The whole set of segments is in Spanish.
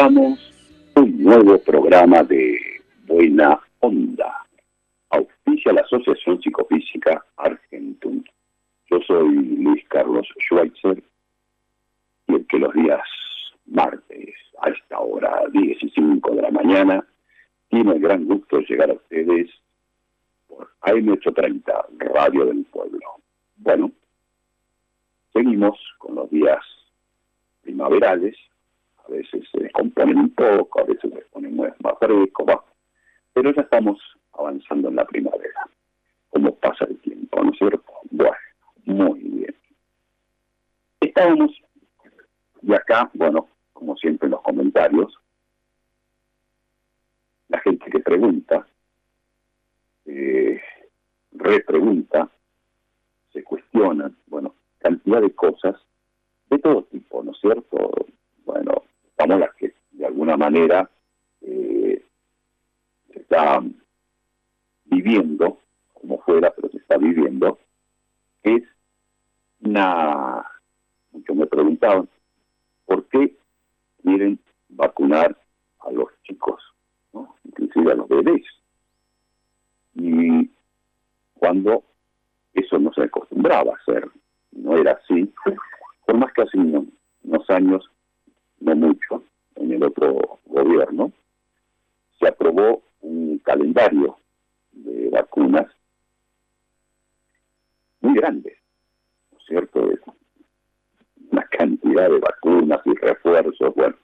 Un nuevo programa de Buena Onda. Auspicia la Asociación Psicofísica Argentum. Yo soy Luis Carlos Schweitzer y el que los días martes a esta hora, 10 y 5 de la mañana, tiene el gran gusto llegar a ustedes por AM830, Radio del Pueblo. Bueno, seguimos con los días primaverales, a veces se descomponen un poco, a veces se ponen más fresco, va. pero ya estamos avanzando en la primavera. ¿Cómo pasa el tiempo, no es cierto? Bueno, muy bien. Estábamos, y acá, bueno, como siempre en los comentarios, la gente que pregunta, eh, repregunta, se cuestiona, bueno, cantidad de cosas de todo tipo, ¿no es cierto? Bueno, vamos las que de alguna manera eh, se está viviendo, como fuera, pero se está viviendo, es una, muchos me preguntaban, ¿por qué quieren vacunar a los chicos, ¿no? inclusive a los bebés? Y cuando eso no se acostumbraba a hacer, no era así, por más que hace unos, unos años, no mucho, en el otro gobierno, se aprobó un calendario de vacunas muy grande, ¿no es cierto? De una cantidad de vacunas y refuerzos, bueno,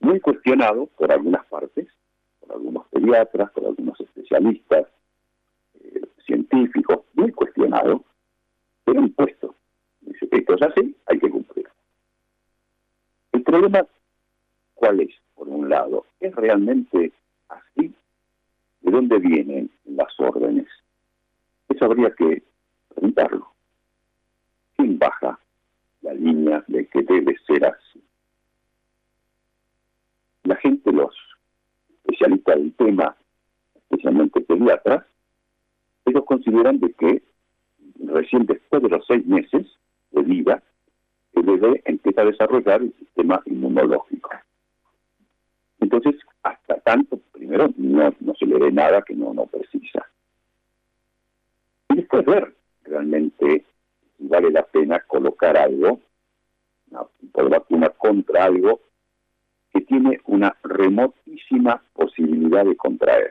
muy cuestionado por algunas partes, por algunos pediatras, por algunos especialistas, eh, científicos, muy cuestionado, pero impuesto. Dice, esto es así, hay que cumplir. El problema, ¿cuál es? Por un lado, ¿es realmente así? ¿De dónde vienen las órdenes? Eso habría que preguntarlo. ¿Quién baja la línea de que debe ser así? La gente, los especialistas del tema, especialmente pediatras, ellos consideran de que recién después de los seis meses de vida, el bebé empieza a desarrollar el sistema inmunológico. Entonces, hasta tanto, primero, no, no se le ve nada que no, no precisa. Y después ver realmente si vale la pena colocar algo, una, por vacuna contra algo que tiene una remotísima posibilidad de contraer.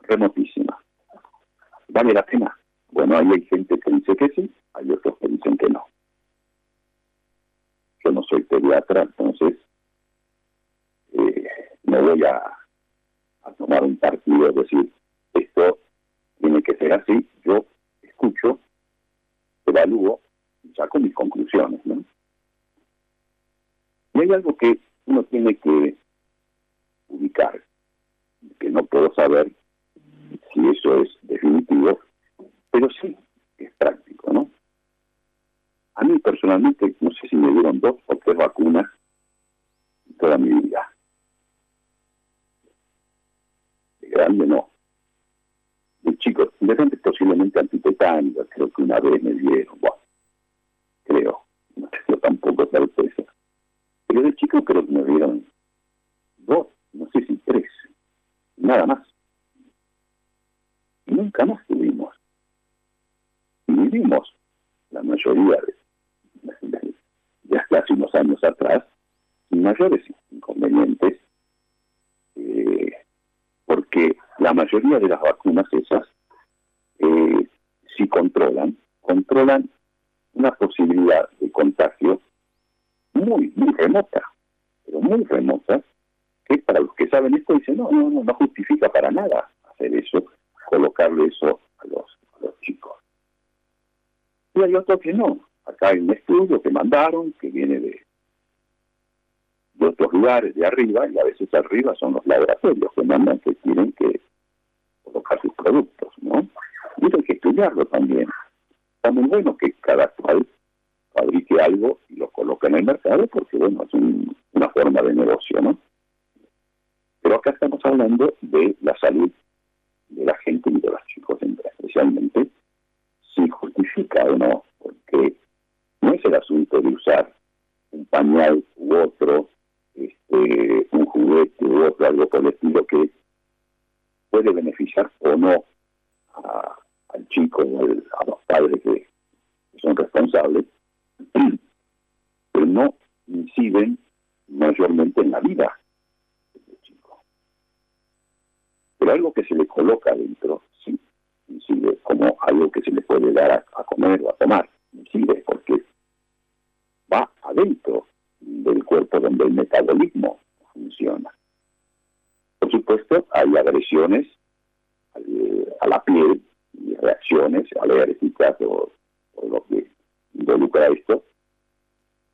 Remotísima. ¿Vale la pena? Bueno, ahí hay gente que dice que sí, hay otros que dicen que no. No soy pediatra, entonces eh, no voy a, a tomar un partido, es decir, esto tiene que ser así. Yo escucho, evalúo y saco mis conclusiones. ¿no? Y hay algo que uno tiene que ubicar, que no puedo saber si eso es definitivo, pero sí es práctico, ¿no? A mí personalmente, no sé si me dieron dos o tres vacunas toda mi vida. De grande no. De chico, de repente posiblemente antitetánica, creo que una vez me dieron, bueno, creo, no tengo tampoco certeza. Pero de chico creo que me dieron dos, no sé si tres, nada más. Y nunca más tuvimos. Y vivimos la mayoría de, hasta hace unos años atrás sin mayores inconvenientes, eh, porque la mayoría de las vacunas esas eh, si controlan, controlan una posibilidad de contagio muy, muy remota, pero muy remota, que para los que saben esto dicen, no, no, no, no justifica para nada hacer eso, colocarle eso a los, a los chicos. Y hay otros que no. Acá hay un estudio que mandaron, que viene de, de otros lugares de arriba, y a veces arriba son los laboratorios que mandan que tienen que colocar sus productos, ¿no? Y hay que estudiarlo también. Está muy bueno que cada cual fabrique algo y lo coloque en el mercado, porque bueno, es una forma de negocio, ¿no? Pero acá estamos hablando de la salud de la gente y de los chicos, especialmente si justifica o no, porque no es el asunto de usar un pañal u otro, este, un juguete u otro, algo por que puede beneficiar o no al chico o a los padres que, son responsables, pero no inciden mayormente en la vida del chico. Pero algo que se le coloca dentro, sí, incide como algo que se le puede dar a, comer o a tomar, incide porque va adentro del cuerpo donde el metabolismo funciona. Por supuesto, hay agresiones a la piel y reacciones alérgicas o, o lo que involucra esto,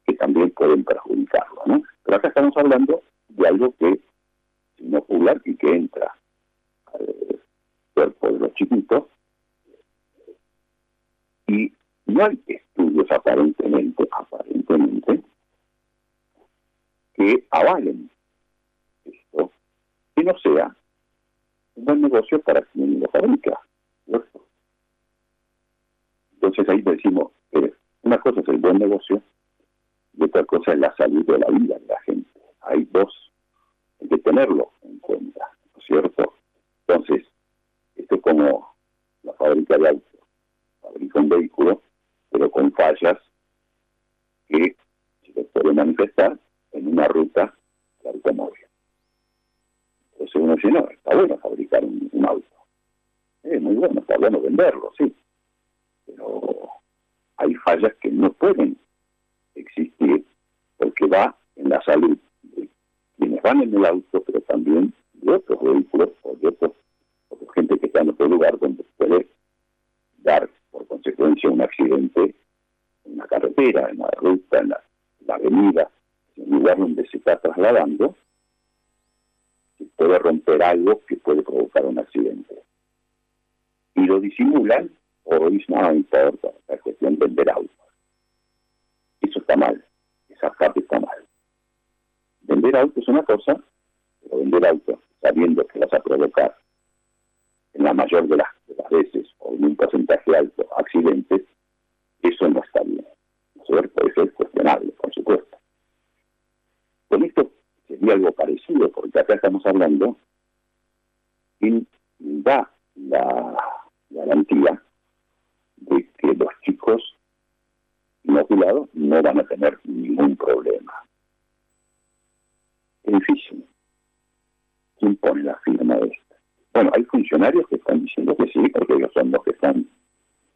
que también pueden perjudicarlo. Pero acá estamos hablando de algo que es inocular y que entra al cuerpo de los chiquitos y no hay estudios aparentemente, aparentemente, que avalen esto, que no sea un buen negocio para quien lo fabrica. Entonces ahí decimos, eh, una cosa es el buen negocio y otra cosa es la salud de la vida de la gente. Hay dos, hay que tenerlo en cuenta, ¿no es cierto? Entonces, esto es como la fábrica de autos, fabrica un vehículo, pero con fallas que se pueden manifestar en una ruta de automóvil. Entonces uno dice, no, está bueno fabricar un, auto. Es muy bueno, venderlo, sí. Pero hay fallas que no pueden existir porque va en la salud de quienes van en el auto, pero también de otros vehículos o de otros, gente que está en otro lugar donde puede dar por consecuencia un accidente en la carretera, en la ruta, en la avenida, en un lugar donde se está trasladando, puede romper algo que puede provocar un accidente. Y lo disimulan o dicen, no importa, la cuestión de vender autos. Eso está mal, esa parte está mal. Vender autos es una cosa, pero vender autos sabiendo que vas a provocar en la mayor de las, de las veces o en un porcentaje alto accidentes, eso no está bien. ¿No es cierto? Eso es cuestionable, por supuesto. Con esto sería algo parecido, porque acá estamos hablando, y da la garantía de que los chicos inoculados no van a tener ningún problema. Es difícil. ¿Quién pone la firma de esto? Bueno, hay funcionarios que están diciendo que sí, porque ellos son los que están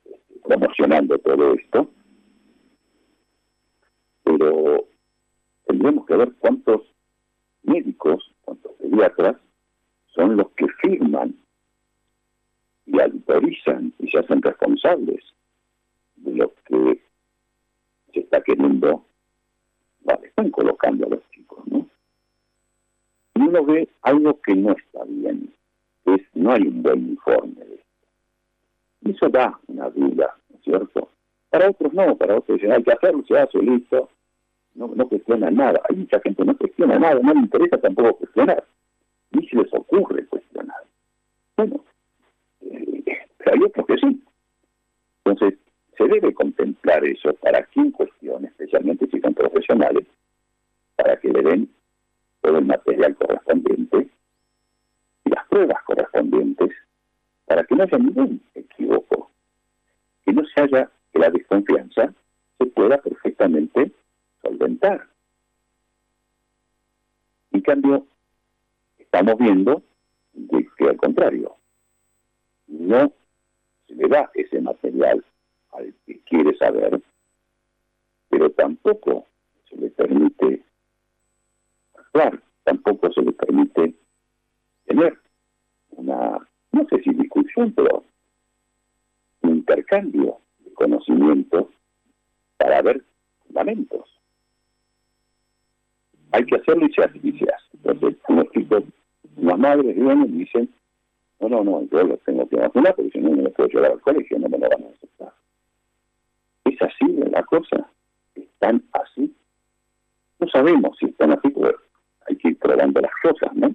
este, promocionando todo esto, pero tendremos que ver cuántos médicos, cuantos pediatras, son los que firman y autorizan y se hacen responsables de lo que se está queriendo, vale, están colocando a los chicos, ¿no? Y uno ve algo que no está bien, es no hay un buen informe de esto. Y eso da una duda, ¿no es cierto? Para otros no, para otros dicen, hay que hacerlo, se hace, listo, no, no cuestiona nada. Hay mucha gente no cuestiona nada, no le interesa tampoco cuestionar. Ni se les ocurre cuestionar. Bueno, eh, pero hay otros que sí. Entonces, se debe contemplar eso para quien cuestione, especialmente si son profesionales, para que le den todo el material correspondiente y las pruebas correspondientes para que no haya ningún equívoco, que no se haya, que la desconfianza se pueda perfectamente solventar. En cambio, estamos viendo que al contrario, no se le da ese material al que quiere saber, pero tampoco se le permite actuar, tampoco se le permite tener una, no sé si discusión, pero un intercambio de conocimiento para ver fundamentos. Hay que hacerlo y se hace, y se. Entonces, unos chicos, las madres vienen y dicen, no, no, no, yo los tengo que vacunar porque si no, no los puedo llevar al colegio, no me lo van a aceptar. ¿Es así la cosa? ¿Están así? No sabemos si están así, pero hay que ir probando las cosas, ¿no?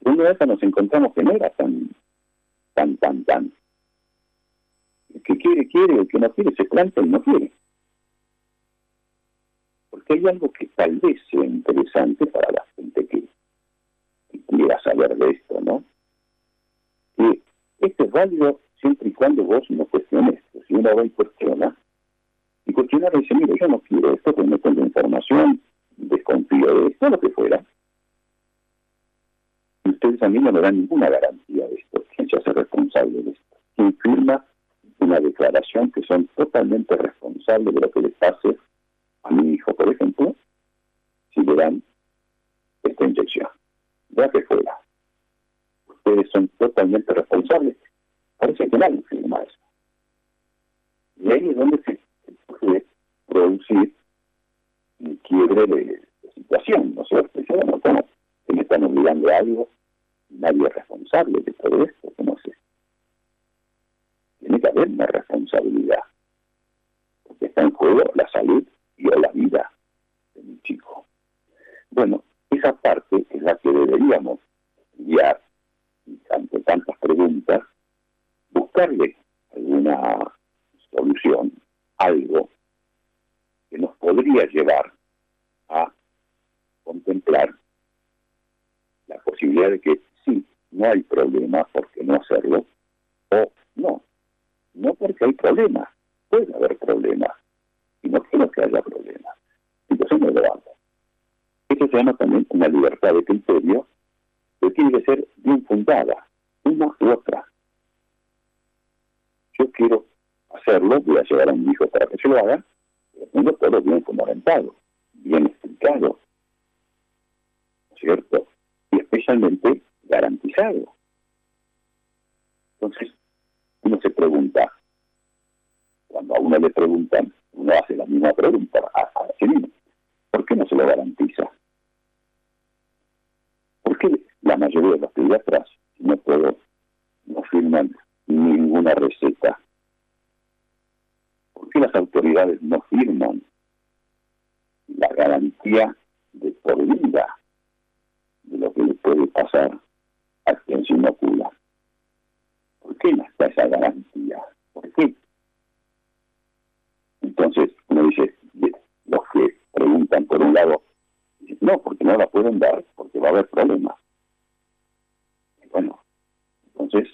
De una vez nos encontramos que no era tan, tan, tan, tan. El que quiere, quiere, el que no quiere, se planta y no quiere. Porque hay algo que tal vez sea interesante para la gente que, que quiera saber de esto, ¿no? Que esto es válido siempre y cuando vos no cuestiones. Si uno va y cuestiona, y cuestionar dice, mire, yo no quiero esto, porque no tengo información, desconfío de esto, lo que fuera. Y ustedes a mí no me dan ninguna garantía de esto. ¿Quién se hace responsable de esto? ¿Quién firma una declaración que son totalmente responsables de lo que le pase a mi hijo, por ejemplo, si le dan esta inyección? Ya que fuera. Ustedes son totalmente responsables. Parece que nadie firma eso. Y ahí es donde se puede producir un quiebre de, situación, ¿no es cierto? Yo, bueno, ¿cómo? Se me están obligando a algo, nadie es responsable de todo esto, ¿cómo se? Tiene que haber una responsabilidad, porque está en juego la salud y o la vida de mi chico. Bueno, esa parte es la que deberíamos enviar ante tantas preguntas, buscarle alguna solución, algo que nos podría llevar a contemplar la posibilidad de que sí, no hay problema, ¿por qué no hacerlo? O no, no porque hay problemas, puede haber problemas, y no quiero que haya problemas. Entonces lo hago. Eso se llama también una libertad de criterio que tiene que ser bien fundada, una u otra. Yo quiero hacerlo, voy a llevar a mi hijo para que se lo haga, pero todo bien fundamentado, bien explicado, ¿cierto? Y especialmente garantizado. Entonces, uno se pregunta, cuando a uno le preguntan, uno hace la misma pregunta a, a sí mismo, ¿por qué no se lo garantiza? ¿Por qué la mayoría de los pediatras, no puedo, no firman ninguna receta? ¿Por qué las autoridades no firman la garantía de por vida de lo que le puede pasar a quien se inocula? ¿Por qué no está esa garantía? ¿Por qué? Entonces uno dice, los que preguntan por un lado, no, porque no la pueden dar, porque va a haber problemas. Bueno, entonces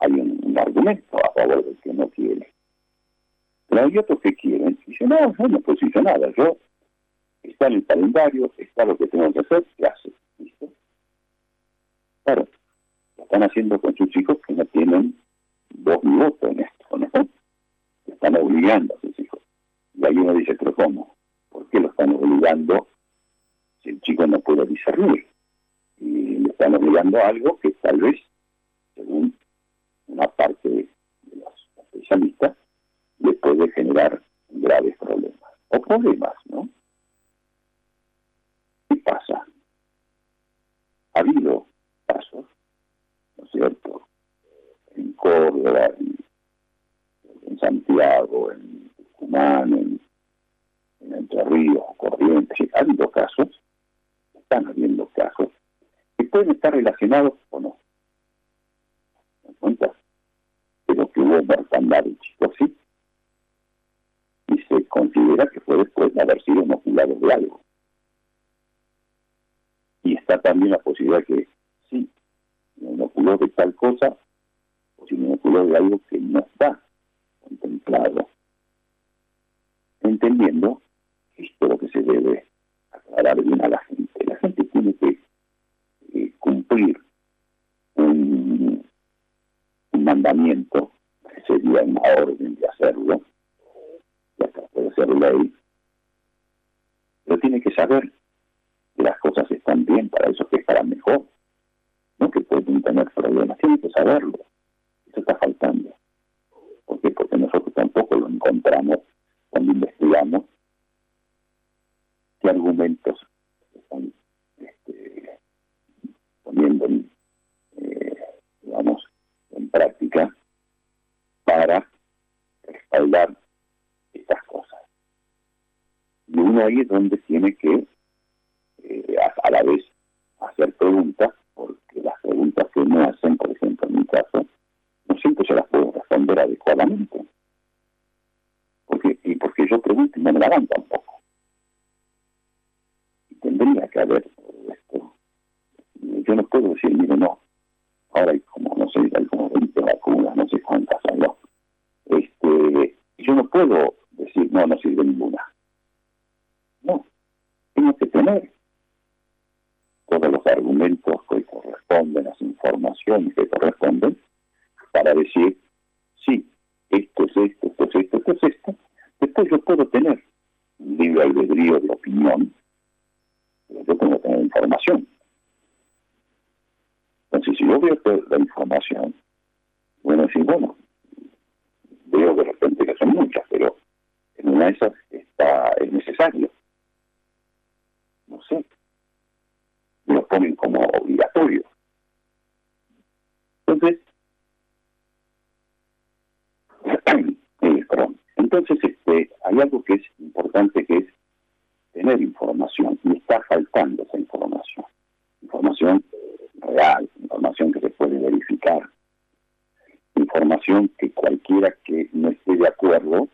hay un, argumento a favor del que no quiere. Pero hay otros que quieren, y dicen, no, yo no puedo nada, yo, está en el calendario, está lo que tengo que hacer, ¿qué hace? ¿Listo? Claro, lo están haciendo con sus hijos que no tienen voz ni voto en esto, ¿no? Están obligando a sus hijos. Y ahí uno dice, pero ¿cómo? ¿Por qué lo están obligando si el chico no puede discernir? Y le están obligando a algo que tal vez, según una parte de los especialistas, le puede generar graves problemas. O problemas, ¿no? ¿Qué pasa? Ha habido casos, ¿no es cierto? En Córdoba, Santiago, en Tucumán, en, en Entre Ríos, Corrientes, ha habido casos, están habiendo casos, que pueden estar relacionados o no. ¿Me cuenta? Pero que hubo mortandad de chicos, sí, y se considera que fue haber sido inoculado de algo. Y está también la posibilidad que sí, me inoculó de tal cosa, o si me inoculó de algo que no está contemplado. Entendiendo esto es lo que se debe aclarar bien a la gente. La gente tiene que eh, cumplir un, mandamiento, que sería una orden de hacerlo, puede ser ley, pero tiene que saber que las cosas están bien, para eso que estará mejor, no que pueden tener problemas, tiene que saberlo, eso está faltando. ¿Por qué? Porque nosotros tampoco lo encontramos cuando investigamos qué argumentos están este, poniendo en, eh, en práctica para respaldar estas cosas. Y uno ahí es donde tiene que, eh, a, la vez, hacer preguntas, porque las preguntas que me hacen, por ejemplo, en mi caso, siempre se las puedo responder adecuadamente. Porque, y porque yo pregunto y no me la dan tampoco. Y tendría que haber esto. Yo no puedo decir, mire, no, ahora hay como, no sé, hay como 20 vacunas, no sé cuántas hay, no. Este, yo no puedo decir, no, no sirve ninguna. No, tengo que tener todos los argumentos que corresponden, las informaciones que corresponden, para decir, sí, esto es esto, esto es esto, esto es esto. Después yo puedo tener un libre albedrío de opinión, pero yo tengo que tener información. Entonces, si yo veo la información, bueno, decir, bueno, veo de repente que son muchas, pero en una de esas está, es necesario. No sé. lo ponen como obligatorio. Entonces, entonces este, hay algo que es importante que es tener información y está faltando esa información. Información real, información que se puede verificar, información que cualquiera que no esté de acuerdo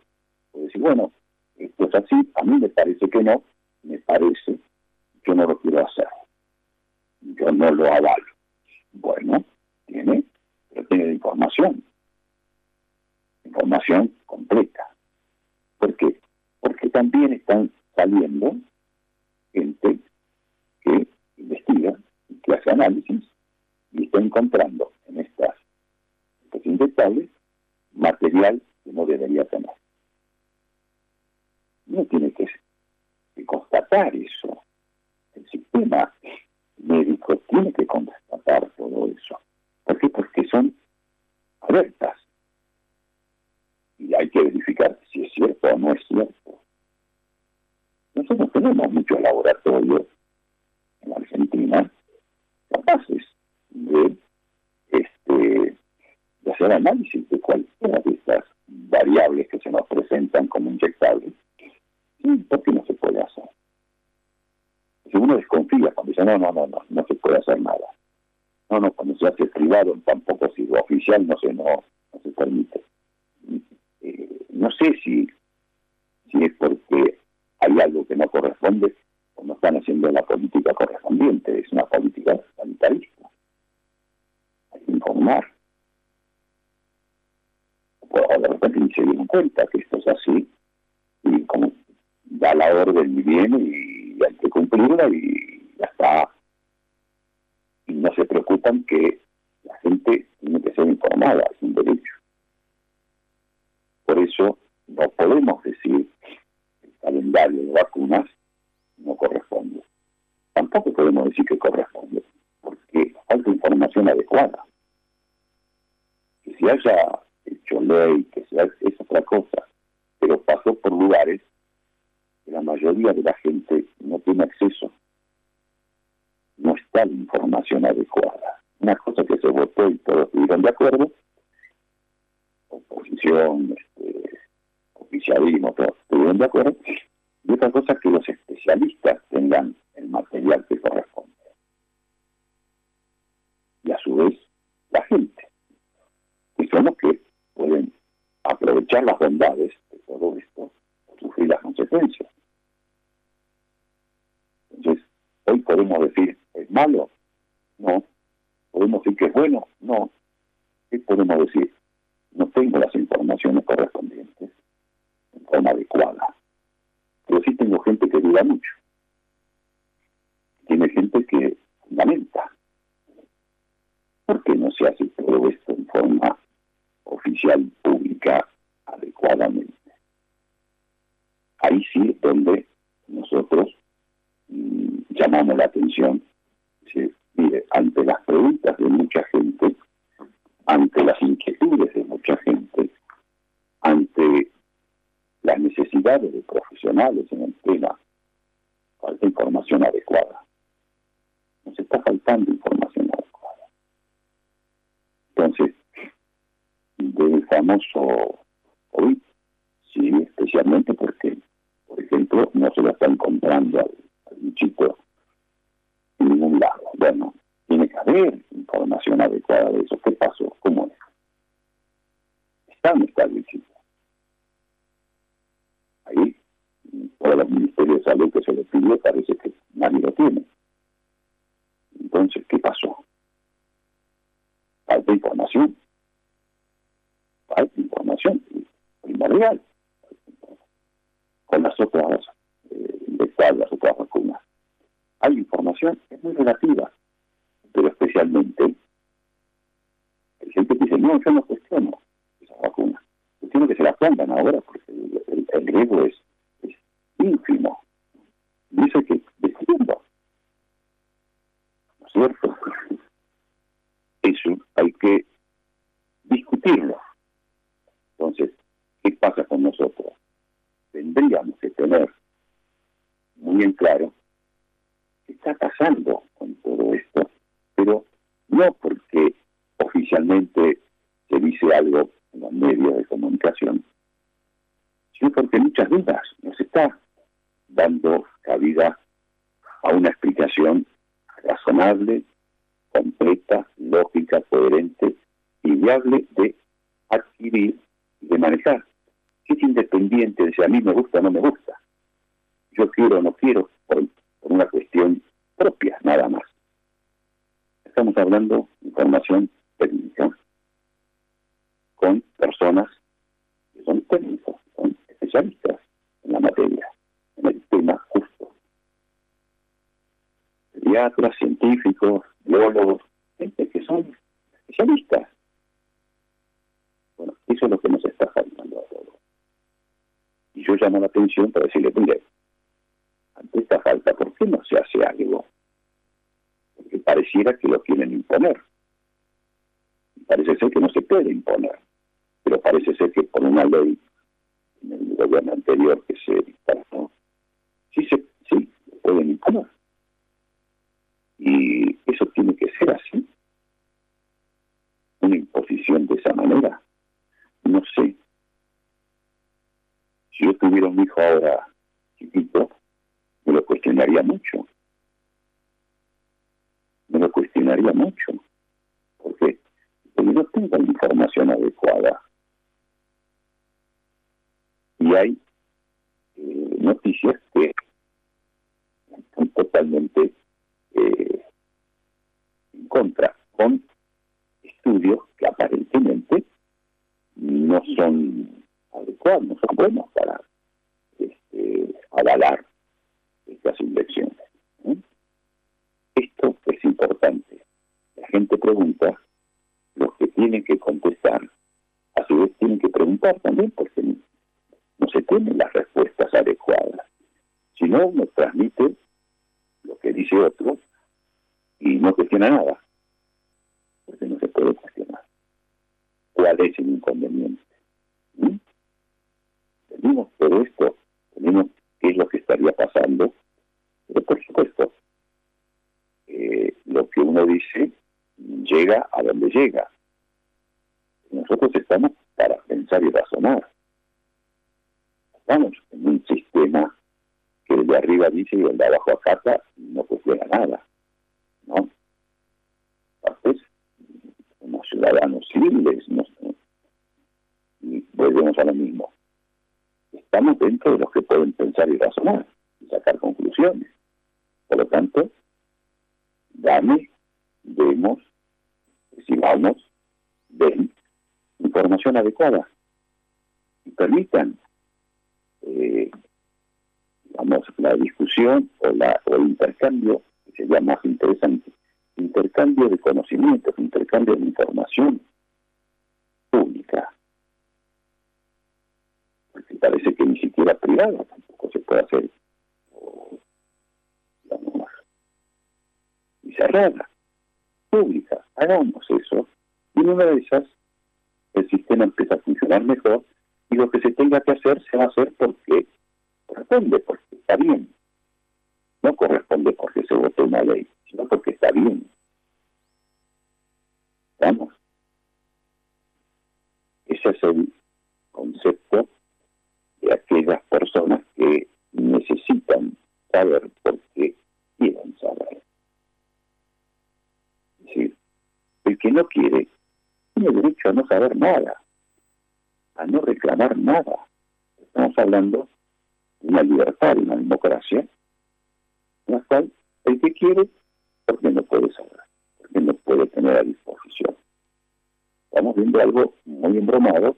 puede decir, bueno, esto es así, a mí me parece que no, me parece, yo no lo quiero hacer, yo no lo avalo. Bueno, tiene, pero tiene información, información completa. ¿Por qué? Porque también están saliendo gente que investiga y que hace análisis y está encontrando en estas estos inyectables material que no debería tener. No tiene que, eso. El sistema médico tiene que constatar todo eso. ¿Por qué? Porque son alertas y hay que verificar si es cierto o no es cierto. Nosotros tenemos muchos laboratorios en Argentina capaces de, este, de hacer análisis de cualquiera de estas variables que se nos presentan como inyectables. Sí, ¿por qué no se puede hacer? Si uno desconfía cuando dice, no, no, no, no, no se puede hacer nada. No, no, cuando se hace privado, tampoco si lo oficial no se, no, no se permite no sé si, si es porque hay algo que no corresponde o no están haciendo la política correspondiente, es una política sanitarista. Hay que informar. O de repente ni se dieron cuenta que esto es así, y como da la orden y viene y hay que cumplirla y ya está. Y no se preocupan que la gente tiene que ser informada, es un derecho. Por eso no podemos decir que el calendario de vacunas no corresponde. Tampoco podemos decir que corresponde, porque falta información adecuada. Que si haya hecho ley, que sea, es otra cosa, pero pasó por lugares que la mayoría de la gente no tiene acceso. No está la información adecuada. Una cosa que se votó y todos estuvieron de acuerdo, oposición, este, oficialismo, todos estuvieron de acuerdo, otra cosa que los especialistas tengan el material que corresponde. Y a su vez, la gente, que son los que pueden aprovechar las bondades de todo esto, sufrir las consecuencias. Entonces, hoy podemos decir, ¿es malo? No. ¿Podemos decir que es bueno? No. ¿Qué podemos decir? no tengo las informaciones correspondientes en forma adecuada. Pero sí tengo gente que duda mucho. Tiene gente que fundamenta. ¿Por qué no se hace todo esto en forma oficial pública adecuadamente? Ahí sí es donde nosotros mm, llamamos la atención. mire, ante las preguntas de mucha gente, ante las inquietudes de mucha gente, ante cantidades de profesionales en el tema, falta información adecuada. Nos está faltando información adecuada. Entonces, del famoso COVID, sí, especialmente porque, por ejemplo, no se lo está encontrando al, al bichito en ningún lado. Bueno, tiene que haber información adecuada de eso. ¿Qué pasó? ¿Cómo es? Está bichito. Ahí, todos los ministerios de salud que se le pidió, parece que nadie lo tiene. Entonces, ¿qué pasó? Falta información. Falta información primordial. Con las otras, eh, las otras vacunas. Hay información, es muy relativa, pero especialmente hay gente que dice, no, yo no cuestiono esa vacuna. Cuestiono que se la pongan ahora porque el, el, riesgo es, ínfimo. Dice que defiendo. ¿No es cierto? Eso hay que discutirlo. Entonces, ¿qué pasa con nosotros? Tendríamos que tener muy en claro qué está pasando con todo esto, pero no porque oficialmente se dice algo en los medios de comunicación, sino porque muchas dudas nos está dando cabida a una explicación razonable, completa, lógica, coherente y viable de adquirir y de manejar. Es independiente de si a mí me gusta o no me gusta. Yo quiero o no quiero por, por una cuestión propia, nada más. Estamos hablando de información técnica con personas que son técnicos, son especialistas en la materia, en el tema justo. Pediatras, científicos, biólogos, gente que son especialistas. Bueno, eso es lo que nos está faltando a todos. Y yo llamo la atención para decirle, mire, ante esta falta, ¿por qué no se hace algo? Porque pareciera que lo quieren imponer. Parece ser que no se puede imponer, pero parece ser que por una ley en el gobierno anterior que se dictó, sí, se, sí, pueden imponer. Y eso tiene que ser así. Una imposición de esa manera. No sé. Si yo tuviera un hijo ahora chiquito, me lo cuestionaría mucho. Me lo cuestionaría mucho. Porque, porque no tengo la información adecuada. Y hay eh, noticias que están totalmente eh, en contra, con estudios que aparentemente no son adecuados, no son buenos para este, avalar estas inyecciones. ¿eh? Esto es importante. La gente pregunta, los que tienen que contestar, a su vez tienen que preguntar también porque no se tienen las respuestas adecuadas. Si no, uno transmite lo que dice otro y no cuestiona nada, porque no se puede cuestionar. ¿Cuál es el inconveniente? Tenemos todo esto, tenemos qué es lo que estaría pasando, pero por supuesto, eh, lo que uno dice llega a donde llega. Nosotros estamos para pensar y razonar. Estamos en un sistema que el de arriba dice y el de abajo acata y no cuestiona nada. ¿no? Entonces, como ciudadanos civiles, y volvemos a lo mismo. Estamos dentro de los que pueden pensar y razonar y sacar conclusiones. Por lo tanto, dame, demos, recibamos, den información adecuada y permitan eh, digamos, la discusión o, la, o el intercambio, que sería más interesante, intercambio de conocimientos, intercambio de información pública. Porque parece que ni siquiera privada tampoco se puede hacer, digamos, y cerrada, pública. Hagamos eso. Y en una de esas, el sistema empieza a funcionar mejor Y lo que se tenga que hacer se va a hacer porque corresponde, porque está bien. No corresponde porque se votó una ley, sino porque está bien. ¿Vamos? Ese es el concepto de aquellas personas que necesitan saber por qué quieren saber. Es decir, el que no quiere tiene derecho a no saber nada, no reclamar nada. Estamos hablando de una libertad, de una democracia, en la cual el que quiere, porque no puede saber, porque no puede tener a disposición. Estamos viendo algo muy embromado,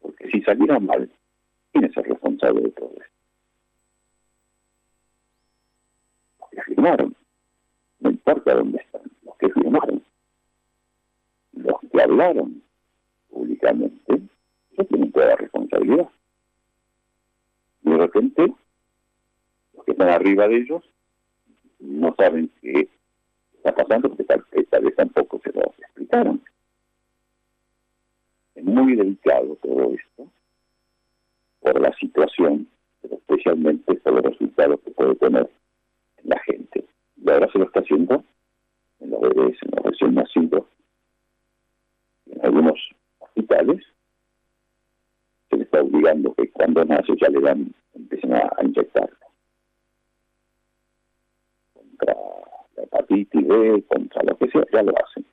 porque si saliera mal, ¿quién es el responsable de todo esto? Los que firmaron, no importa dónde están, los que firmaron, los que hablaron públicamente, tienen toda la responsabilidad. Y de repente, los que están arriba de ellos no saben qué está pasando porque tal, tal vez tampoco se lo explicaron. Es muy delicado todo esto por la situación, pero especialmente por los resultados que puede tener la gente. Y ahora se lo está haciendo en los bebés, en los recién nacidos, en algunos hospitales, se le está obligando que cuando nace ya le dan, empiecen a, a inyectarlo. Contra la hepatitis B, contra lo que sea, ya lo hacen.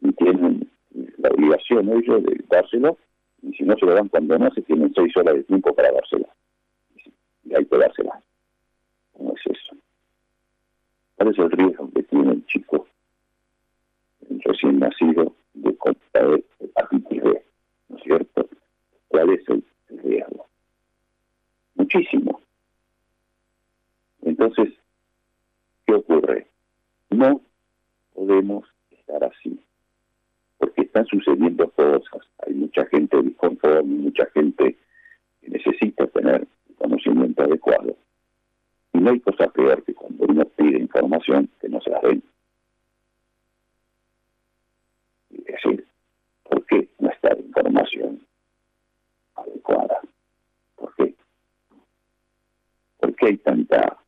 Y tienen la obligación ellos de dárselo, y si no se lo dan cuando nace, tienen seis horas de tiempo para dársela. Y hay que dársela. ¿Cómo es eso? ¿Cuál es el riesgo que tiene el chico recién nacido de contraer hepatitis B? ¿No es cierto? ¿Cuál es el, riesgo? Muchísimo. Entonces, ¿qué ocurre? No podemos estar así porque están sucediendo cosas. Hay mucha gente disconforme, mucha gente que necesita tener conocimiento adecuado. Y no hay cosa peor que cuando uno pide información que no se la den. Es decir, ¿por qué no está la información adecuada? ¿Por qué? ¿Por qué hay tanta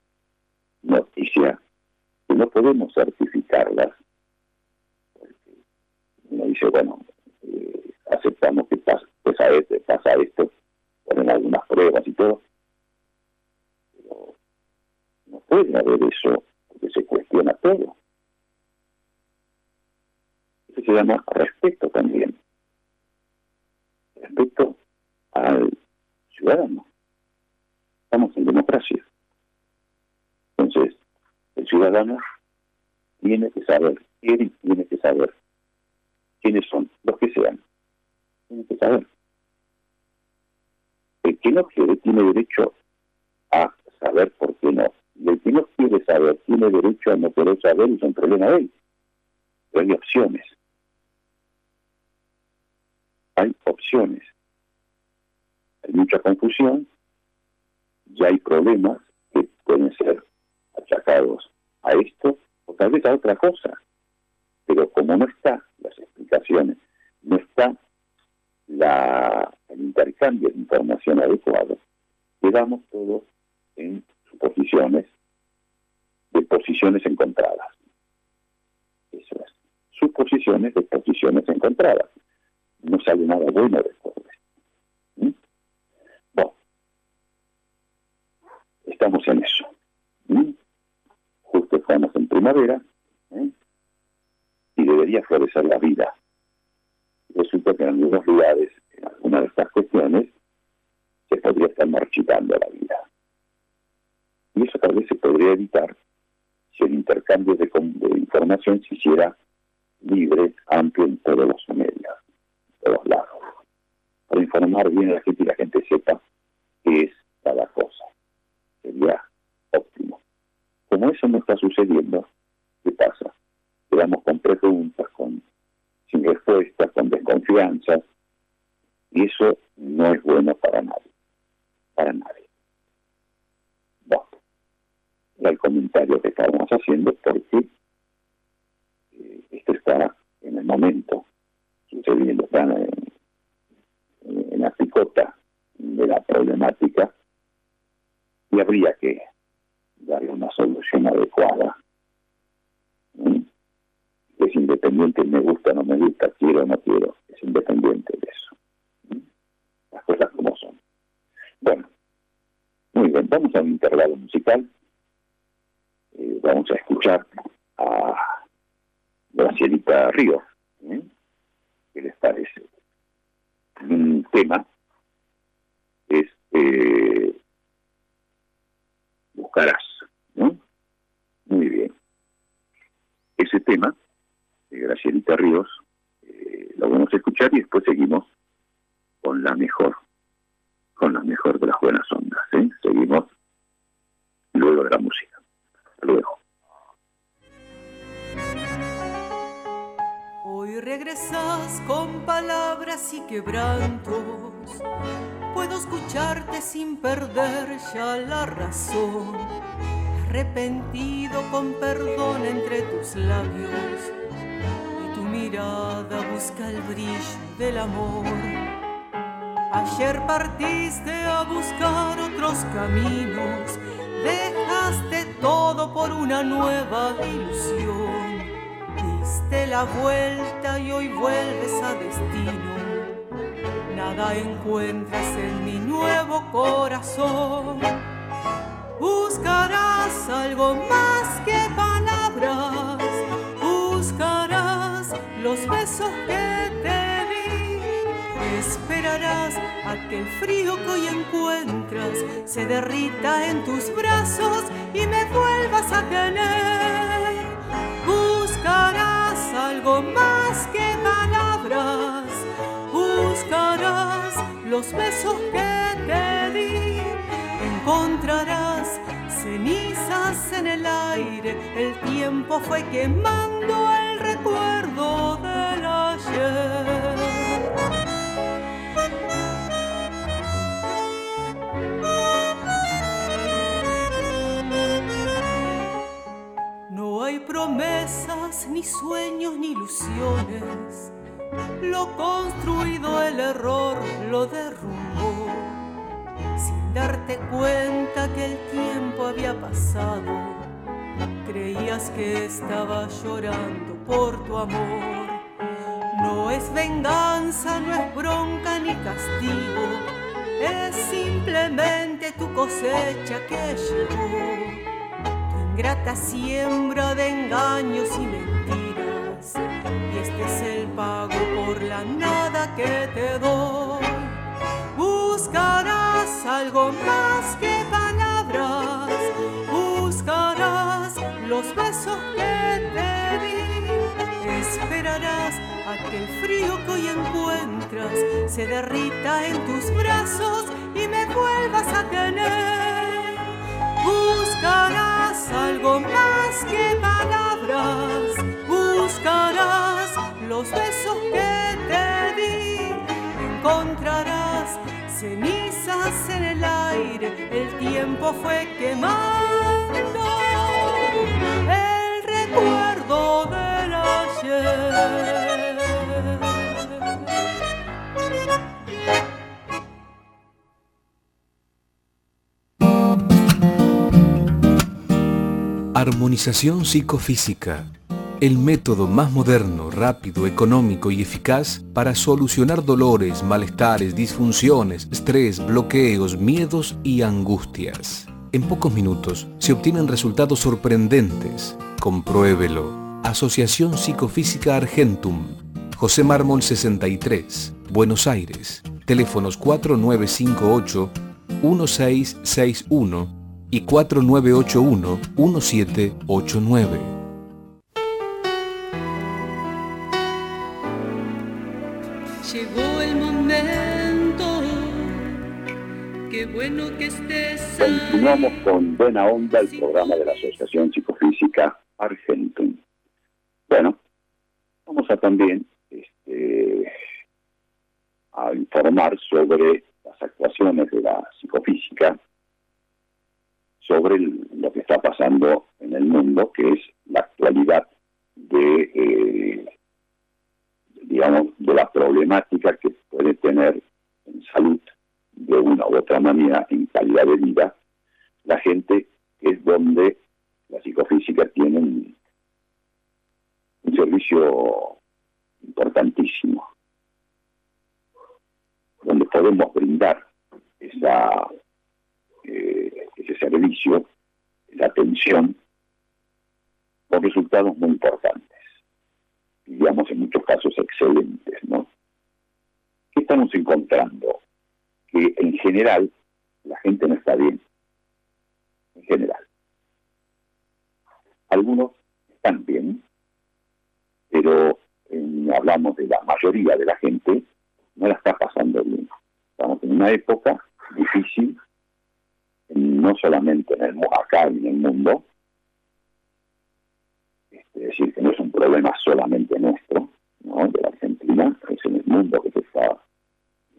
noticia que no podemos certificarlas uno dice, bueno, eh, aceptamos que pasa, pasa, esto, pasa esto, ponen algunas pruebas y todo, pero no puede haber eso porque se cuestiona todo. Eso se llama respeto también. Respeto al ciudadano. Estamos en democracia. Entonces, el ciudadano tiene que saber, quiere tiene que saber quiénes son, los que sean. Tienen que saber. El que no quiere tiene derecho a saber por qué no. Y el que no quiere saber tiene derecho a no querer saber y es un problema de él. Pero hay opciones. Hay opciones. Hay mucha confusión y hay problemas que pueden ser achacados a esto o tal vez a otra cosa. Pero como no está las explicaciones, no está el intercambio de información adecuado, quedamos todos en suposiciones de posiciones encontradas. Eso es. Suposiciones de posiciones encontradas. No sale nada bueno después de esto. ¿Mm? Bueno, estamos en eso. Justo estamos en primavera. ¿eh? y debería florecer la vida. Resulta que en algunos lugares, en algunas de estas cuestiones, se podría estar marchitando la vida. Y eso tal vez se podría evitar si el intercambio de, de información se hiciera libre, amplio en todos los medios, en todos lados, para informar bien a la gente y la gente sepa qué es cada cosa. Sería óptimo. Como eso no está sucediendo, ¿qué pasa? quedamos con preguntas, con, sin respuestas, con desconfianza, y eso no es bueno para nadie, para nadie. Bueno, era el comentario que estábamos haciendo porque eh, esto está en el momento sucediendo, está en, en la picota de la problemática y habría que darle una solución adecuada. Es independiente, me gusta, no me gusta, quiero o no quiero, es independiente de eso. Las cosas como son. Bueno, muy bien, vamos a un intervalo musical. Eh, vamos a escuchar a Gracielita Ríos. ¿eh? ¿Qué les parece? Un tema es eh, Buscarás. Muy bien. Ese tema de Gracielita Ríos eh, lo vamos a escuchar y después seguimos con la mejor, con la mejor de las buenas ondas. ¿eh? Seguimos luego de la música. Hasta luego. Hoy regresas con palabras y quebrantos. Puedo escucharte sin perder ya la razón. Arrepentido con perdón entre tus labios. Y tu mirada busca el brillo del amor. Ayer partiste a buscar otros caminos. Dejaste todo por una nueva ilusión diste la vuelta y hoy vuelves a destino. Nada encuentras en mi nuevo corazón. Buscarás algo más que palabras. Buscarás los besos que te di. Esperarás a que el frío que hoy encuentras se derrita en tus brazos y me vuelvas a tener. Buscarás algo más que palabras. Buscarás los besos que te di. Encontrarás cenizas en el aire. El tiempo fue quemando el recuerdo del ayer. No hay promesas, ni sueños, ni ilusiones. Lo construido el error lo derrumbó. Darte cuenta que el tiempo había pasado. Creías que estaba llorando por tu amor. No es venganza, no es bronca ni castigo. Es simplemente tu cosecha que llegó grata siembra de engaños y mentiras. Y este es el pago por la nada que te doy. Algo más que palabras. Buscarás los besos que te di. Esperarás a que el frío que hoy encuentras se derrita en tus brazos y me vuelvas a tener. Buscarás algo más que palabras, buscarás los besos que te di, encontrarás cenizas en el aire, el tiempo fue quemando el recuerdo del ayer. Armonización psicofísica el método más moderno, rápido, económico y eficaz para solucionar dolores, malestares, disfunciones, estrés, bloqueos, miedos y angustias. En pocos minutos se obtienen resultados sorprendentes. Compruébelo. Asociación Psicofísica Argentum. José Mármol 63, Buenos Aires. Teléfonos 4958 1661 y 4981 1789. Qué bueno que estés Continuamos con Buena Onda, el programa de la Asociación Psicofísica Argentum. Bueno, vamos a también este, a informar sobre las actuaciones de la psicofísica sobre lo que está pasando en el mundo, que es la actualidad de, eh, digamos, de la problemática que puede tener en salud de una u otra manera en calidad de vida la gente es donde la psicofísica tiene un, servicio importantísimo, donde podemos brindar esa, eh, ese servicio, esa atención, con resultados muy importantes, digamos en muchos casos excelentes, ¿no? ¿Qué estamos encontrando? Que en general la gente no está bien, en general. Algunos están bien, pero hablamos de la mayoría de la gente, no la está pasando bien. Estamos en una época difícil, no solamente en el, acá y en el mundo, es decir, que no es un problema solamente nuestro, ¿no? de la Argentina, es en el mundo que se está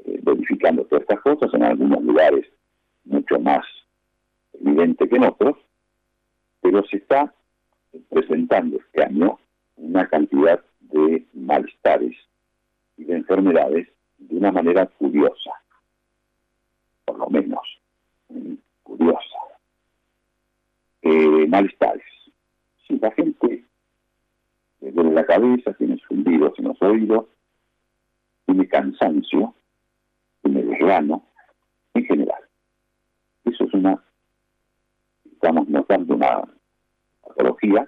eh, verificando todas estas cosas, en algunos lugares mucho más evidente que en otros, pero se está presentando este año una cantidad de malestares y de enfermedades de una manera curiosa, por lo menos curiosa. Eh, malestares. Si la gente le duele la cabeza, tiene zumbidos en los oídos, tiene cansancio, en general. Eso es una estamos notando una patología,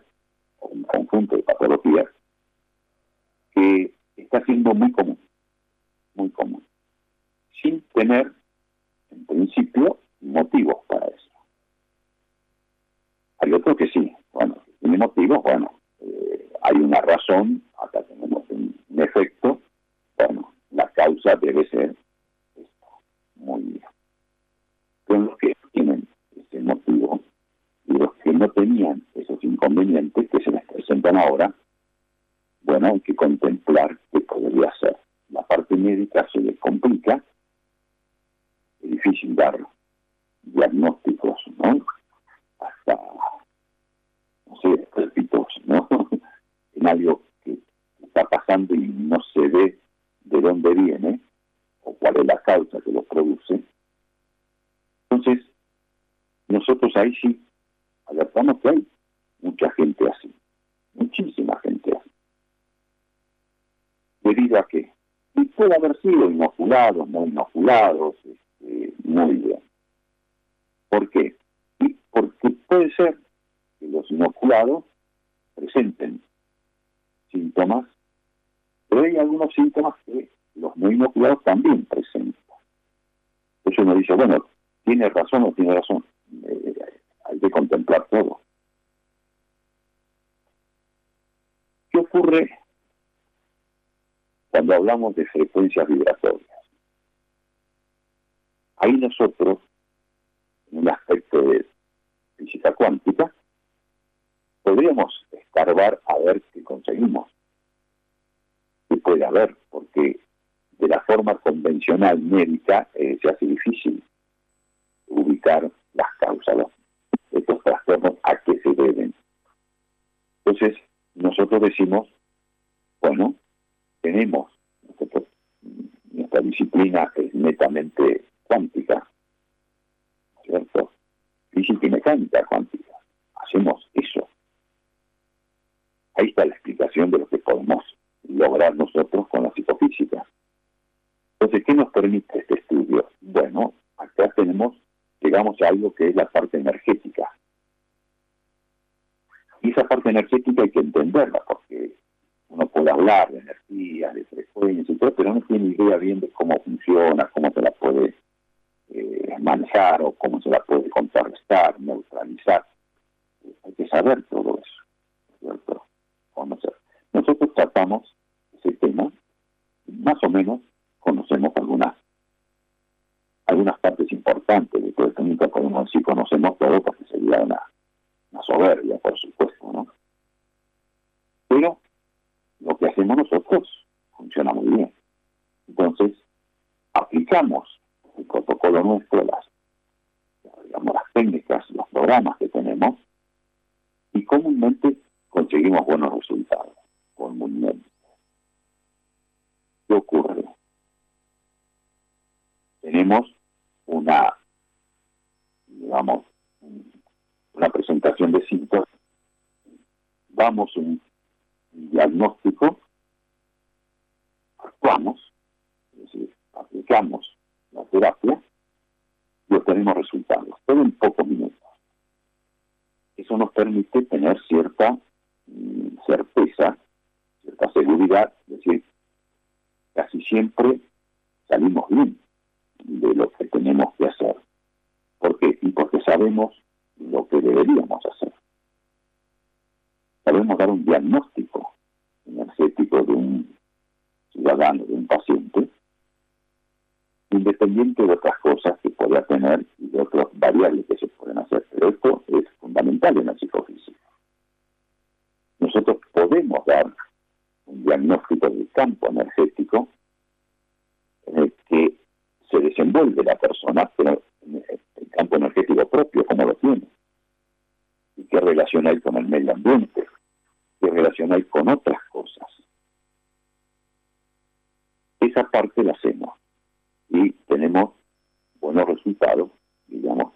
un conjunto de patologías, que está siendo muy común, muy común, sin tener, en principio, motivos para eso. Hay otro que sí, bueno, tiene motivos, bueno, eh, hay una razón, acá tenemos un, efecto, bueno, la causa debe ser muy. Pero los que tienen ese motivo y los que no tenían esos inconvenientes que se les presentan ahora, bueno, hay que contemplar qué podría ser. La parte médica se les complica, es difícil dar diagnósticos, ¿no? Hasta, no sé, repito, ¿no? en algo que está pasando y no se ve de dónde viene o cuál es la causa que lo produce. Entonces, nosotros ahí sí alertamos que hay mucha gente así, muchísima gente así. ¿Debido a qué? Y puede haber sido inoculados, no inoculados, este, muy bien. ¿Por qué? Porque puede ser que los inoculados presenten síntomas, pero hay algunos síntomas que los no inoculados también presentan. Eso uno dice, bueno, ¿tiene razón o tiene razón? Eh, hay que contemplar todo. ¿Qué ocurre cuando hablamos de frecuencias vibratorias? Ahí nosotros, en un aspecto de física cuántica, podríamos escarbar a ver qué conseguimos. ¿Qué puede haber? Porque de la forma convencional médica eh, se hace difícil ubicar las causas, estos trastornos a qué se deben. Entonces, nosotros decimos, bueno, tenemos, nuestra disciplina es netamente cuántica, ¿cierto? Física y mecánica cuántica. Hacemos eso. Ahí está la explicación de lo que podemos lograr nosotros con la psicofísica. Entonces, ¿qué nos permite este estudio? Bueno, acá tenemos llegamos a algo que es la parte energética. Y esa parte energética hay que entenderla, porque uno puede hablar de energía, de frecuencia y pero no tiene idea bien de cómo funciona, cómo se la puede eh, manejar o cómo se la puede contrarrestar, neutralizar. Hay que saber todo eso, ¿cierto? Nosotros tratamos ese tema, más o menos conocemos algunas algunas partes importantes de todo esto, nunca podemos decir conocemos todo porque sería una, soberbia, por supuesto, ¿no? Pero lo que hacemos nosotros funciona muy bien. Entonces, aplicamos el protocolo nuestro, las, digamos, las técnicas, los programas que tenemos, y comúnmente conseguimos buenos resultados, comúnmente. ¿Qué ocurre? Tenemos una, digamos, una presentación de síntomas, damos un diagnóstico, actuamos, es decir, aplicamos la terapia y obtenemos resultados, todo en pocos minutos. Eso nos permite tener cierta mm, certeza, cierta seguridad, es decir, casi siempre salimos bien de lo que tenemos que hacer. ¿Por qué? Y porque sabemos lo que deberíamos hacer. Sabemos dar un diagnóstico energético de un ciudadano, de un paciente, independiente de otras cosas que pueda tener y de otras variables que se pueden hacer. Pero esto es fundamental en la psicofísica. Nosotros podemos dar un diagnóstico del campo energético en el que se desenvuelve la persona, pero en el campo energético propio, como lo tiene. Y qué relación hay con el medio ambiente, qué relación hay con otras cosas. Esa parte la hacemos y tenemos buenos resultados, digamos,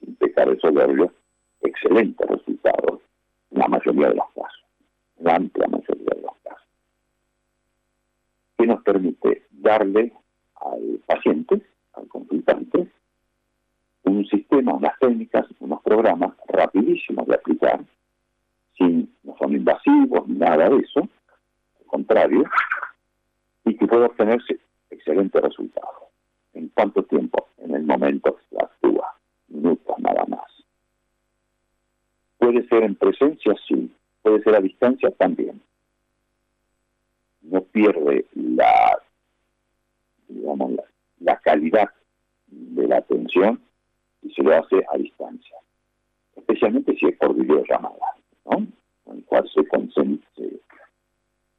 sin pecar de soberbio, excelentes resultados en la mayoría de los casos, en la amplia mayoría de los casos. Que nos permite darle al paciente, al consultante, un sistema, unas técnicas, unos programas rapidísimos de aplicar, sin, no son invasivos ni nada de eso, al contrario, y que puede obtenerse excelente resultado. ¿En cuánto tiempo? En el momento que actúa, minutos nada más. Puede ser en presencia, sí. Puede ser a distancia también. No pierde la, digamos, la, calidad de la atención y se lo hace a distancia. Especialmente si es por videollamada, ¿no? En el cual se, se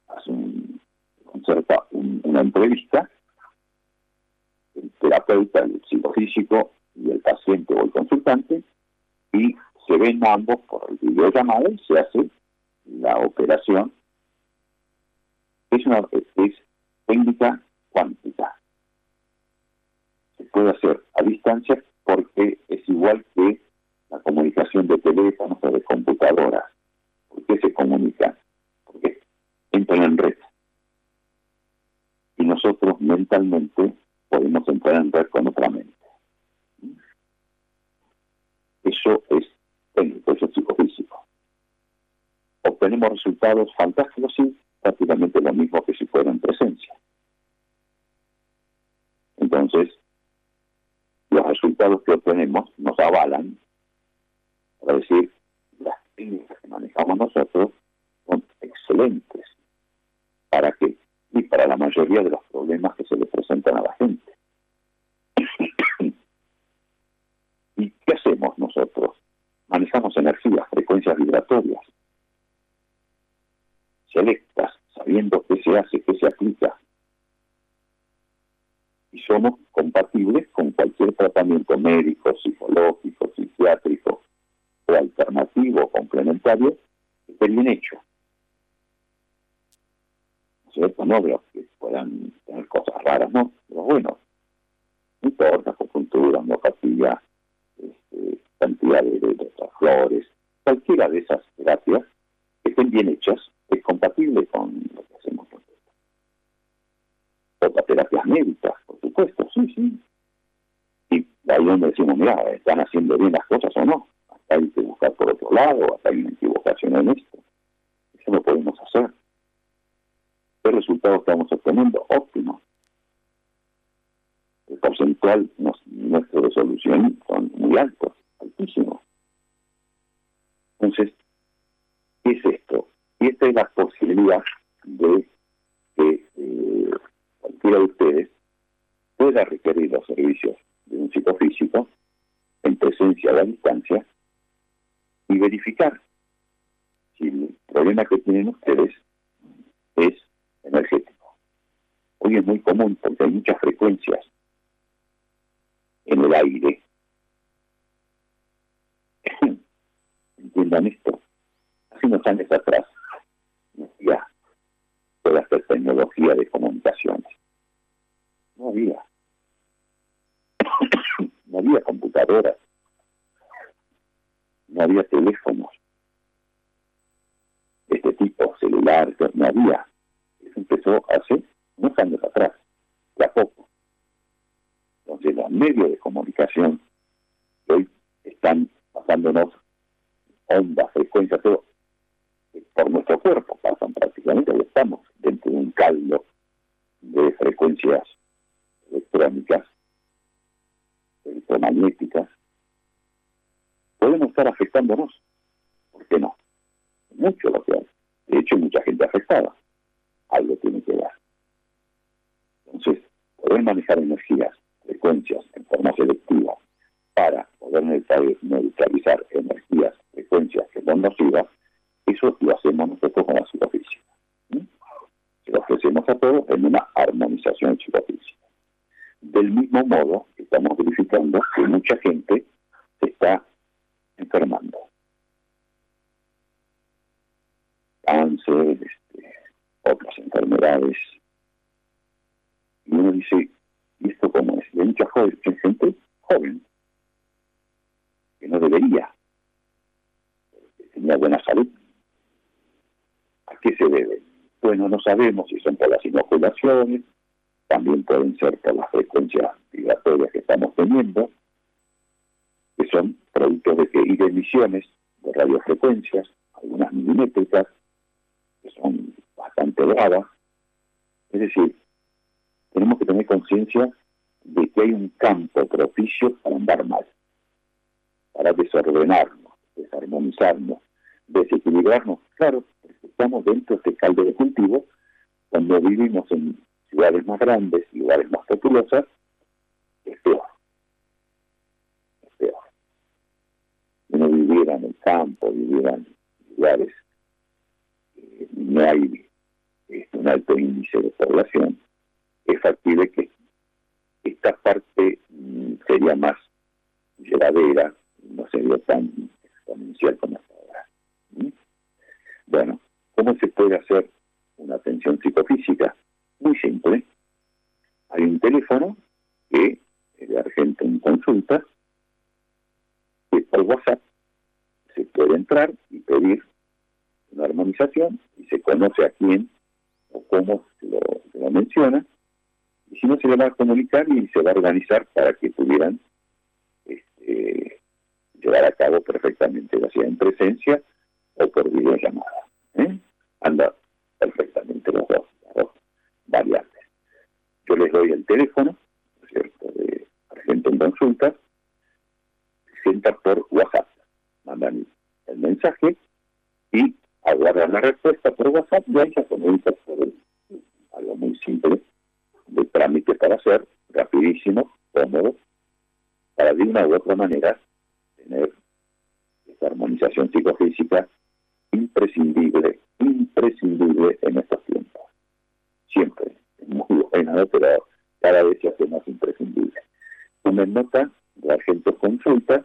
hace un, concerta una entrevista el terapeuta, el psicofísico y el paciente o el consultante, y se ven ambos por el videollamada y se hace la operación. Es una es técnica cuántica. Puede hacer a distancia porque es igual que la comunicación de teléfonos o de computadoras. ¿Por qué se comunican? Porque entran en red. Y nosotros mentalmente podemos entrar en red con otra mente. Eso es técnico, eso es psicofísico. Obtenemos resultados fantásticos, sí, prácticamente lo mismo que si fuera en presencia. Entonces, los resultados que obtenemos nos avalan para decir, las técnicas que manejamos nosotros son excelentes. ¿Para qué? y para la mayoría de los problemas que se le presentan a la gente. ¿Y qué hacemos nosotros? Manejamos energías, frecuencias vibratorias, selectas, sabiendo qué se hace, qué se aplica. Y somos compatibles con cualquier tratamiento médico, psicológico, psiquiátrico o alternativo complementario que esté bien hecho. ¿cierto? No veo que puedan tener cosas raras, ¿no? Pero bueno, no importa, acupuntura, homeopatía, este, cantidad de, de, flores, cualquiera de esas terapias que estén bien hechas es compatible con lo que hacemos Otras terapias médicas, por supuesto, sí, sí. Y ahí donde decimos, mira, ¿están haciendo bien las cosas o no? Hasta hay que buscar por otro lado, hasta hay una equivocación en esto. Eso no podemos hacer qué resultados estamos obteniendo, óptimo. El porcentual nuestro de solución son muy altos, altísimos. Entonces, ¿qué es esto? Y esta es la posibilidad de que eh, cualquiera de ustedes pueda requerir los servicios de un psicofísico en presencia a la distancia y verificar si el problema que tienen ustedes es energético. Hoy es muy común porque hay muchas frecuencias en el aire. Entiendan esto. Hace unos años atrás había toda esta tecnología de comunicaciones. No había. había computadoras, no había teléfonos este tipo, celular, no había. Eso empezó hace unos años atrás, de a poco. Entonces los medios de comunicación hoy están pasándonos ondas, frecuencias, todo por nuestro cuerpo, pasan prácticamente, ya estamos dentro de un caldo de frecuencias electrónicas, electromagnéticas, podemos estar afectándonos. ¿Por qué no? Mucho lo que hay. De hecho, mucha gente afectada. Algo tiene que dar. Entonces, poder manejar energías, frecuencias en forma selectiva para poder neutralizar energías, frecuencias que son nocivas, eso lo hacemos nosotros con la psicofísica. Se lo ofrecemos a todos en una armonización psicofísica. Del mismo modo, estamos verificando que mucha gente se está enfermando. Cáncer, este, otras enfermedades. Y uno dice, ¿y esto cómo es? Y hay mucha gente joven que no debería, tenía buena salud. ¿A qué se debe? Bueno, no sabemos si son por las inoculaciones, también pueden ser por las frecuencias vibratorias que estamos teniendo, que son productos de, de emisiones de radiofrecuencias, algunas milimétricas, que son bastante graves. Es decir, tenemos que tener conciencia de que hay un campo propicio para andar mal, para desordenarnos, desarmonizarnos, desequilibrarnos. Claro, estamos dentro de este caldo de cultivo, cuando vivimos en ciudades más grandes, lugares más populosas, es peor. Es peor. Si uno viviera en el campo, viviera en lugares eh, no hay este, un alto índice de población, es factible que esta parte mm, sería más llevadera, no sería tan exponencial como hasta ahora. Bueno, ¿cómo se puede hacer una atención psicofísica? Muy simple. Hay un teléfono que de en Consulta, que por WhatsApp se puede entrar y pedir una armonización y se conoce a quién o cómo se lo, lo menciona, y si no se le va a comunicar y se va a organizar para que pudieran este, llevar a cabo perfectamente, ya sea en presencia o por videollamada. ¿Eh? Anda perfectamente los dos, las dos variantes. Yo les doy el teléfono, ¿no es cierto?, de Argento en consulta, sienta por WhatsApp. Mandan el mensaje y aguardan la respuesta por WhatsApp y ahí se comunican por algo muy simple de trámite para hacer, rapidísimo, cómodo, para de una u otra manera tener esta armonización psicofísica imprescindible, imprescindible en estos tiempos. Siempre, es muy buena, pero cada vez se hace más imprescindible. Una nota la gente consulta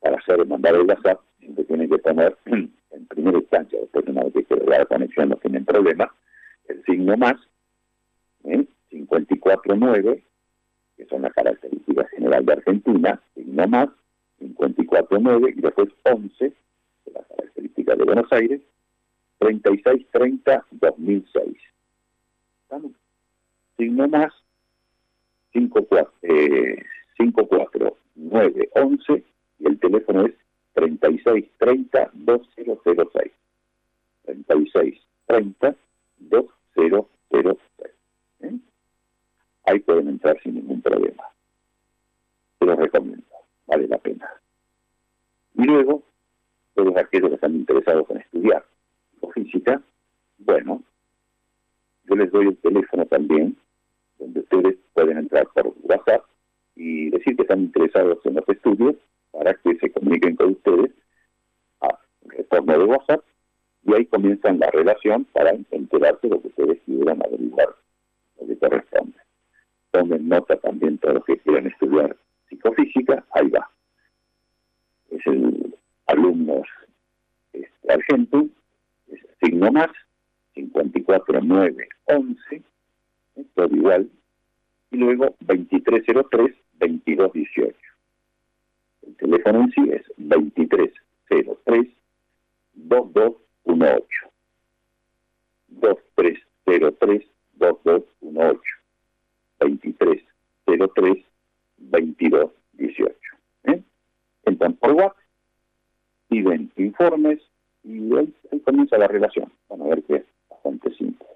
para hacer mandar el WhatsApp, siempre tiene que poner en primera instancia, después una vez que la conexión no tienen problema, el signo más, ¿eh? 549, que son las características general de Argentina, signo más, 549, y después 11, que las de Buenos Aires, 3630-2006. ¿Estamos? Signo más, 54911, eh, y el teléfono es 3630-2006. 3630-2006. ¿Eh? Ahí pueden entrar sin ningún problema. Se los recomiendo, vale la pena. Y luego, todos aquellos que están interesados en estudiar física, bueno, yo les doy el teléfono también, donde ustedes pueden entrar por WhatsApp y decir que están interesados en los estudios para que se comuniquen con ustedes a retorno de WhatsApp y ahí comienzan la relación para enterarse de lo que ustedes quieran averiguar lo que corresponde. Tomen nota también todos los que quieran estudiar psicofísica, ahí va. Es el alumnos este, argento, es signo más, 54911, todo igual, y luego 2303 2218. El teléfono en sí es 2303 2218. 2303 2218. 2303 2218. ¿Eh? Entran por WhatsApp, piden informes y ahí, comienza la relación. Van a ver que es bastante simple.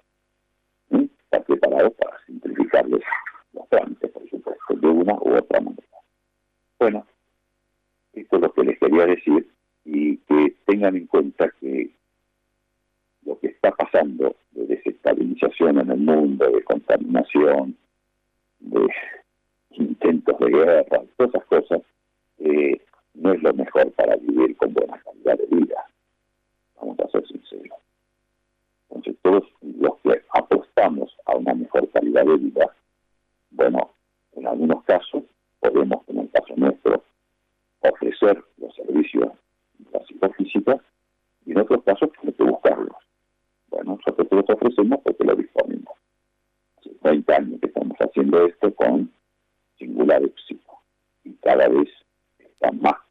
¿Eh? Está preparado para simplificarles los trámites, por supuesto, de una u otra manera. Bueno, esto es lo que les quería decir y que tengan en cuenta que lo que está pasando de desestabilización en el mundo, de contaminación, de intentos de guerra, todas esas cosas, eh, no es lo mejor para vivir con buena calidad de vida. Vamos a ser sinceros. Entonces, todos los que apostamos a una mejor calidad de vida, bueno, en algunos casos podemos, en el caso nuestro, ofrecer los servicios de la psicofísica y en otros casos hay que buscarlos. Bueno, nosotros los ofrecemos porque lo disponemos. Hace 20 años que estamos haciendo esto con singular éxito y cada vez está más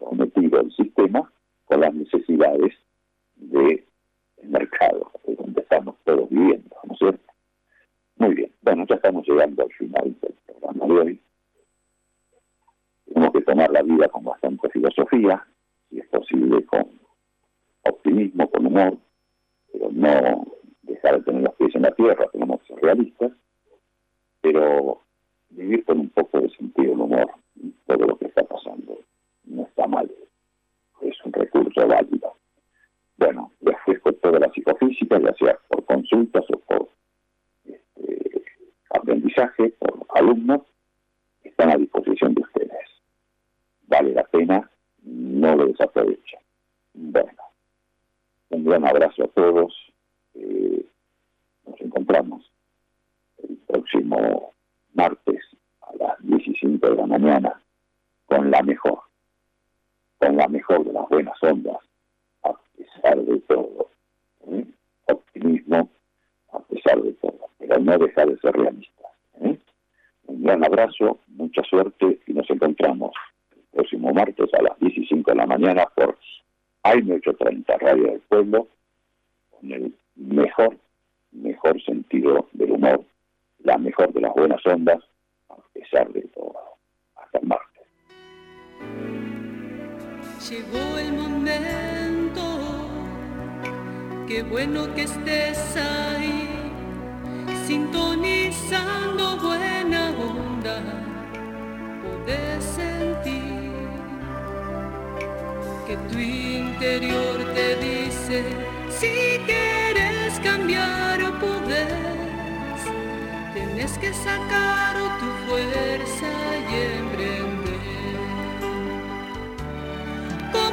comprometido el sistema con las necesidades del mercado, de donde estamos todos viviendo, ¿no es cierto? Muy bien, bueno, ya estamos llegando al final del programa de hoy. Tenemos que tomar la vida con bastante filosofía, si es posible con optimismo, con humor, pero no dejar de tener los pies en la tierra, tenemos que ser realistas, pero vivir con un poco de sentido del humor, todo lo que está pasando no está mal, es un recurso válido. Bueno, les ofrezco toda la psicofísica, ya sea por consultas o por este, aprendizaje, por alumnos, están a disposición de ustedes. Vale la pena, no lo desaprovechen. Bueno, un gran abrazo a todos. Eh, nos encontramos el próximo martes a las 15 de la mañana con la mejor, con la mejor de las buenas ondas, a pesar de todo. ¿eh? Optimismo a pesar de todo, pero no dejar de ser realistas. ¿eh? Un gran abrazo, mucha suerte y nos encontramos el próximo martes a las 15 de la mañana por AM830 Radio del Pueblo con el mejor, mejor sentido del humor la mejor de las buenas ondas, a pesar de todo. Hasta el martes. Llegó el momento, qué bueno que estés ahí, sintonizando buena onda, poder sentir que tu interior te dice, si quieres cambiar o poder Tienes que sacar tu fuerza y